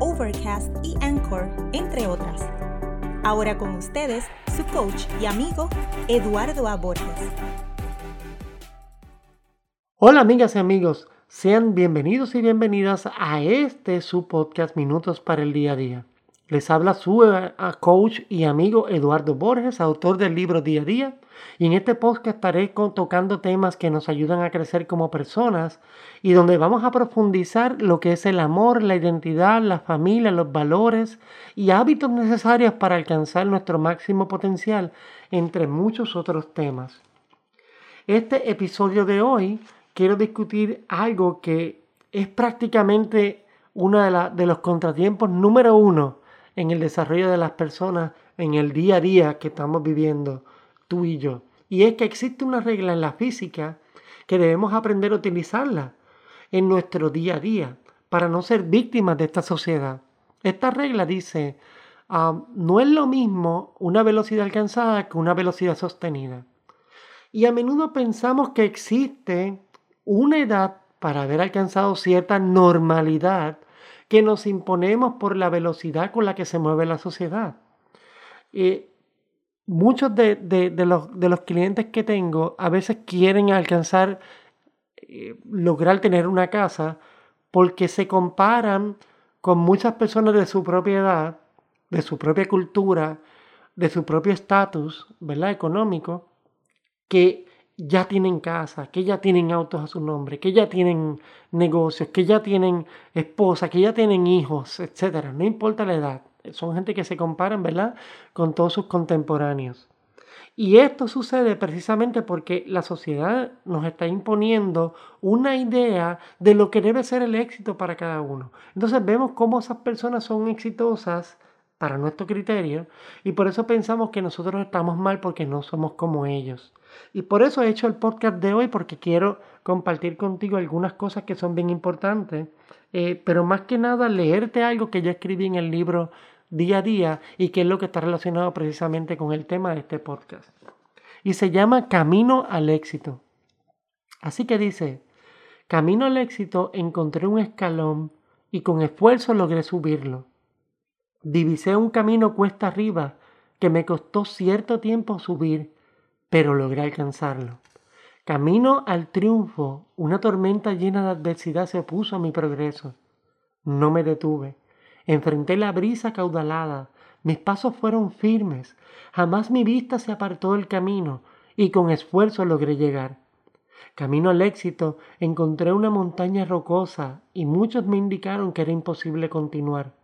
Overcast y Anchor, entre otras. Ahora con ustedes, su coach y amigo, Eduardo A. Borges. Hola amigas y amigos, sean bienvenidos y bienvenidas a este su podcast Minutos para el Día a Día. Les habla su eh, coach y amigo Eduardo Borges, autor del libro Día a Día. Y en este podcast estaré tocando temas que nos ayudan a crecer como personas y donde vamos a profundizar lo que es el amor, la identidad, la familia, los valores y hábitos necesarios para alcanzar nuestro máximo potencial, entre muchos otros temas. Este episodio de hoy quiero discutir algo que es prácticamente uno de, de los contratiempos número uno en el desarrollo de las personas en el día a día que estamos viviendo tú y yo. Y es que existe una regla en la física que debemos aprender a utilizarla en nuestro día a día para no ser víctimas de esta sociedad. Esta regla dice, ah, no es lo mismo una velocidad alcanzada que una velocidad sostenida. Y a menudo pensamos que existe una edad para haber alcanzado cierta normalidad que nos imponemos por la velocidad con la que se mueve la sociedad. muchos de, los, clientes que tengo a veces quieren alcanzar, eh, lograr tener una casa porque se comparan con muchas personas de su propia edad, de su propia cultura, de su propio estatus. Económico, que ya tienen casa, que ya tienen autos a su nombre, que ya tienen negocios, que ya tienen esposa, que ya tienen hijos, etcétera. No importa la edad. Son gente que se comparan, ¿verdad?, con todos sus contemporáneos. Y esto sucede precisamente porque la sociedad nos está imponiendo una idea de lo que debe ser el éxito para cada uno. Entonces vemos cómo esas personas son exitosas para nuestro criterio y por eso pensamos que nosotros estamos mal porque no somos como ellos. Y por eso he hecho el podcast de hoy porque quiero compartir contigo algunas cosas que son bien importantes, eh, pero más que nada leerte algo que yo escribí en el libro día a día y que es lo que está relacionado precisamente con el tema de este podcast. Y se llama Camino al éxito. Así que dice, Camino al éxito encontré un escalón y con esfuerzo logré subirlo. Divisé un camino cuesta arriba que me costó cierto tiempo subir, pero logré alcanzarlo. Camino al triunfo, una tormenta llena de adversidad se opuso a mi progreso. No me detuve. Enfrenté la brisa caudalada. Mis pasos fueron firmes. Jamás mi vista se apartó del camino y con esfuerzo logré llegar. Camino al éxito encontré una montaña rocosa y muchos me indicaron que era imposible continuar.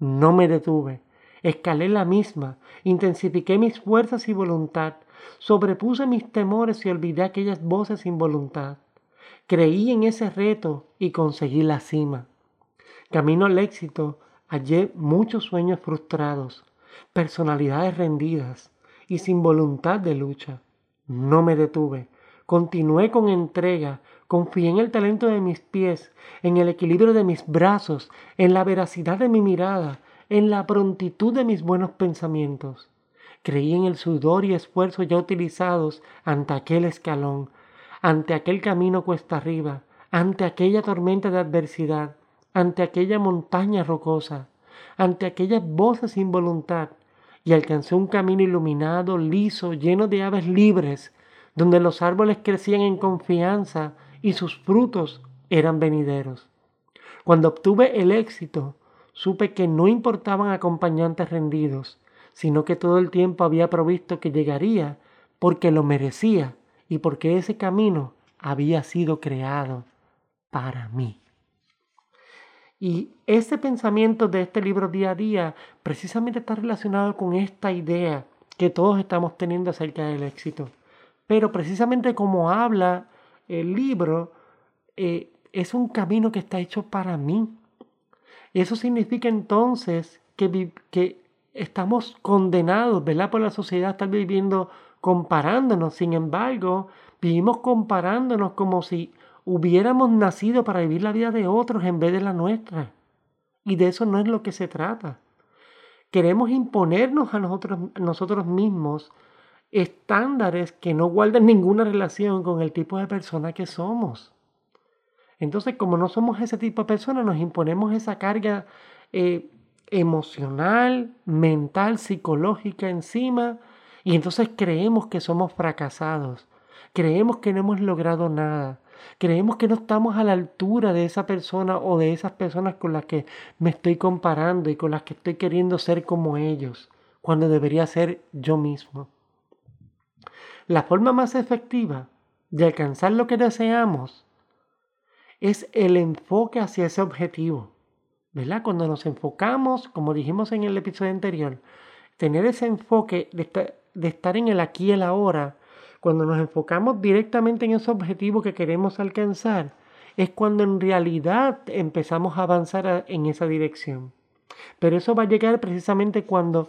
No me detuve. Escalé la misma, intensifiqué mis fuerzas y voluntad, sobrepuse mis temores y olvidé aquellas voces sin voluntad. Creí en ese reto y conseguí la cima. Camino al éxito, hallé muchos sueños frustrados, personalidades rendidas y sin voluntad de lucha. No me detuve. Continué con entrega, Confié en el talento de mis pies, en el equilibrio de mis brazos, en la veracidad de mi mirada, en la prontitud de mis buenos pensamientos. Creí en el sudor y esfuerzo ya utilizados ante aquel escalón, ante aquel camino cuesta arriba, ante aquella tormenta de adversidad, ante aquella montaña rocosa, ante aquellas voces sin voluntad, y alcancé un camino iluminado, liso, lleno de aves libres, donde los árboles crecían en confianza y sus frutos eran venideros. Cuando obtuve el éxito, supe que no importaban acompañantes rendidos, sino que todo el tiempo había provisto que llegaría porque lo merecía y porque ese camino había sido creado para mí. Y ese pensamiento de este libro día a día precisamente está relacionado con esta idea que todos estamos teniendo acerca del éxito. Pero precisamente como habla el libro eh, es un camino que está hecho para mí. Eso significa entonces que, estamos condenados, ¿verdad? Por la sociedad estar viviendo comparándonos. Sin embargo, vivimos comparándonos como si hubiéramos nacido para vivir la vida de otros en vez de la nuestra. Y de eso no es lo que se trata. Queremos imponernos a nosotros mismos estándares que no guardan ninguna relación con el tipo de persona que somos. Entonces, como no somos ese tipo de persona, nos imponemos esa carga eh, emocional, mental, psicológica encima, y entonces creemos que somos fracasados, creemos que no hemos logrado nada, creemos que no estamos a la altura de esa persona o de esas personas con las que me estoy comparando y con las que estoy queriendo ser como ellos, cuando debería ser yo mismo. La forma más efectiva de alcanzar lo que deseamos es el enfoque hacia ese objetivo. ¿Verdad? Cuando nos enfocamos, como dijimos en el episodio anterior, tener ese enfoque de estar, en el aquí y el ahora, cuando nos enfocamos directamente en ese objetivo que queremos alcanzar, es cuando en realidad empezamos a avanzar en esa dirección. Pero eso va a llegar precisamente cuando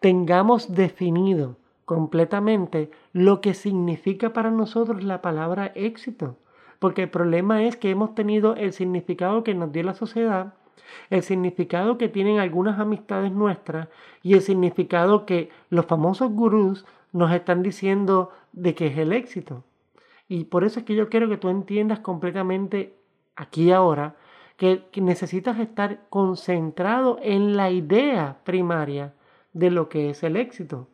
tengamos definido completamente lo que significa para nosotros la palabra éxito. Porque el problema es que hemos tenido el significado que nos dio la sociedad, el significado que tienen algunas amistades nuestras y el significado que los famosos gurús nos están diciendo de que es el éxito. Y por eso es que yo quiero que tú entiendas completamente aquí y ahora que, que necesitas estar concentrado en la idea primaria de lo que es el éxito.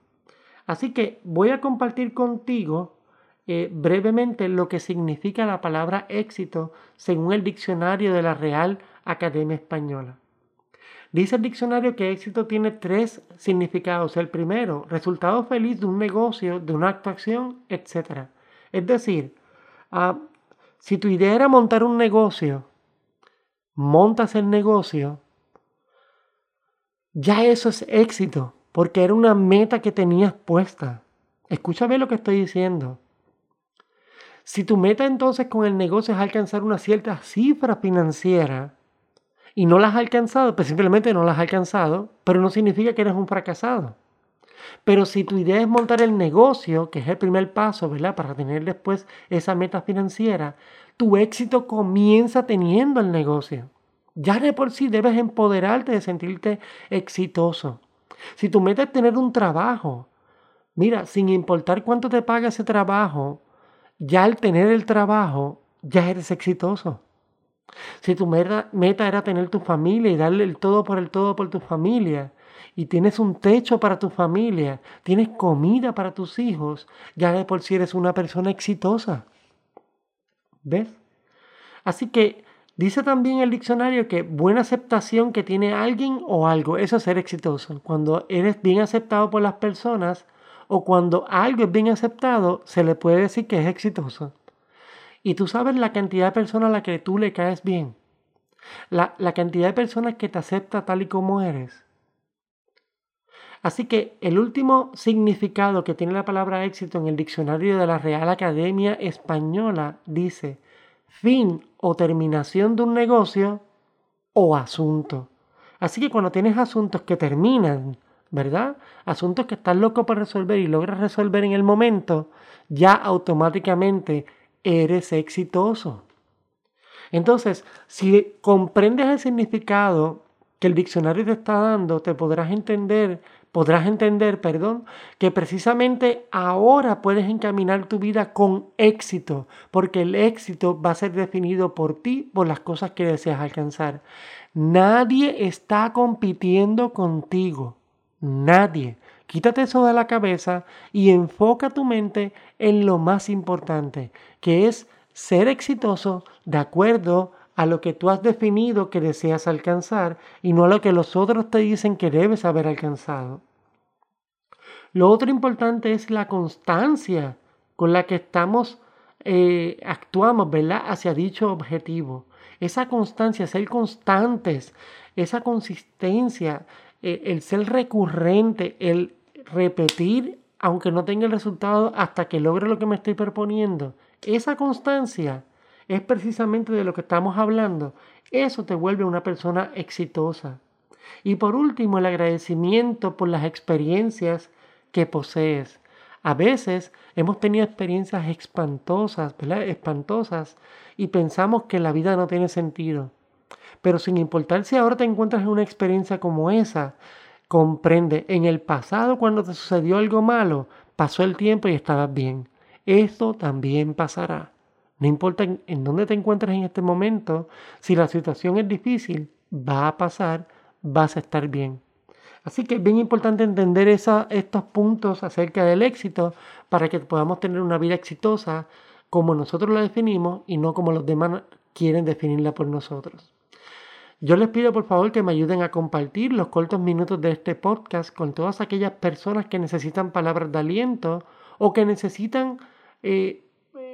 Así que voy a compartir contigo eh, brevemente lo que significa la palabra éxito según el diccionario de la Real Academia Española. Dice el diccionario que éxito tiene tres significados. El primero, resultado feliz de un negocio, de una actuación, etc. Es decir, ah, si tu idea era montar un negocio, montas el negocio, ya eso es éxito, porque era una meta que tenías puesta. Escúchame lo que estoy diciendo. Si tu meta entonces con el negocio es alcanzar una cierta cifra financiera y no la has alcanzado, pues simplemente no la has alcanzado, pero no significa que eres un fracasado. Pero si tu idea es montar el negocio, que es el primer paso, ¿verdad? Para tener después esa meta financiera, tu éxito comienza teniendo el negocio. Ya de por sí debes empoderarte de sentirte exitoso. Si tu meta es tener un trabajo, mira, sin importar cuánto te paga ese trabajo, ya al tener el trabajo, ya eres exitoso. Si tu meta, era tener tu familia y darle el todo por el todo por tu familia, y tienes un techo para tu familia, tienes comida para tus hijos, ya de por sí eres una persona exitosa. ¿Ves? Así que dice también el diccionario que buena aceptación que tiene alguien o algo, eso es ser exitoso. Cuando eres bien aceptado por las personas, o cuando algo es bien aceptado, se le puede decir que es exitoso. Y tú sabes la cantidad de personas a la que tú le caes bien. La, la cantidad de personas que te acepta tal y como eres. Así que el último significado que tiene la palabra éxito en el diccionario de la Real Academia Española dice fin o terminación de un negocio o asunto. Así que cuando tienes asuntos que terminan ¿verdad? Asuntos que estás loco por resolver y logras resolver en el momento, ya automáticamente eres exitoso. Entonces, si comprendes el significado que el diccionario te está dando, te podrás entender, podrás entender, perdón, que precisamente ahora puedes encaminar tu vida con éxito, porque el éxito va a ser definido por ti, por las cosas que deseas alcanzar. Nadie está compitiendo contigo. Nadie. Quítate eso de la cabeza y enfoca tu mente en lo más importante, que es ser exitoso de acuerdo a lo que tú has definido que deseas alcanzar y no a lo que los otros te dicen que debes haber alcanzado. Lo otro importante es la constancia con la que estamos, eh, actuamos, ¿verdad? Hacia dicho objetivo. Esa constancia, ser constantes, esa consistencia, eh, el ser recurrente, el repetir, aunque no tenga el resultado, hasta que logre lo que me estoy proponiendo, esa constancia es precisamente de lo que estamos hablando. Eso te vuelve una persona exitosa. Y por último, el agradecimiento por las experiencias que posees. A veces hemos tenido experiencias espantosas, ¿verdad? Espantosas y pensamos que la vida no tiene sentido. Pero sin importar si ahora te encuentras en una experiencia como esa, comprende, en el pasado cuando te sucedió algo malo, pasó el tiempo y estabas bien. Esto también pasará. No importa en, dónde te encuentres en este momento, si la situación es difícil, va a pasar, vas a estar bien. Así que es bien importante entender estos puntos acerca del éxito para que podamos tener una vida exitosa como nosotros la definimos y no como los demás quieren definirla por nosotros. Yo les pido por favor que me ayuden a compartir los cortos minutos de este podcast con todas aquellas personas que necesitan palabras de aliento o que necesitan eh,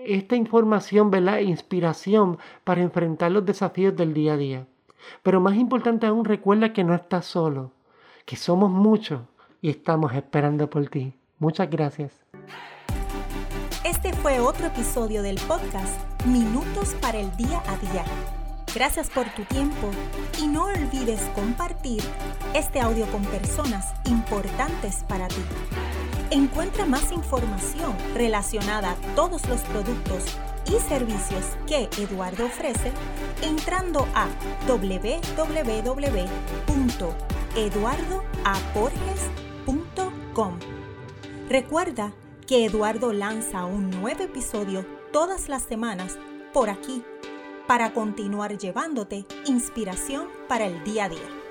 esta información, ¿verdad? Inspiración para enfrentar los desafíos del día a día. Pero más importante aún, recuerda que no estás solo, que somos muchos y estamos esperando por ti. Muchas gracias. Este fue otro episodio del podcast Minutos para el Día a Día Gracias por tu tiempo y no olvides compartir este audio con personas importantes para ti. Encuentra más información relacionada a todos los productos y servicios que Eduardo ofrece entrando a www.eduardoaporges.com. Recuerda que Eduardo lanza un nuevo episodio todas las semanas por aquí para continuar llevándote inspiración para el día a día.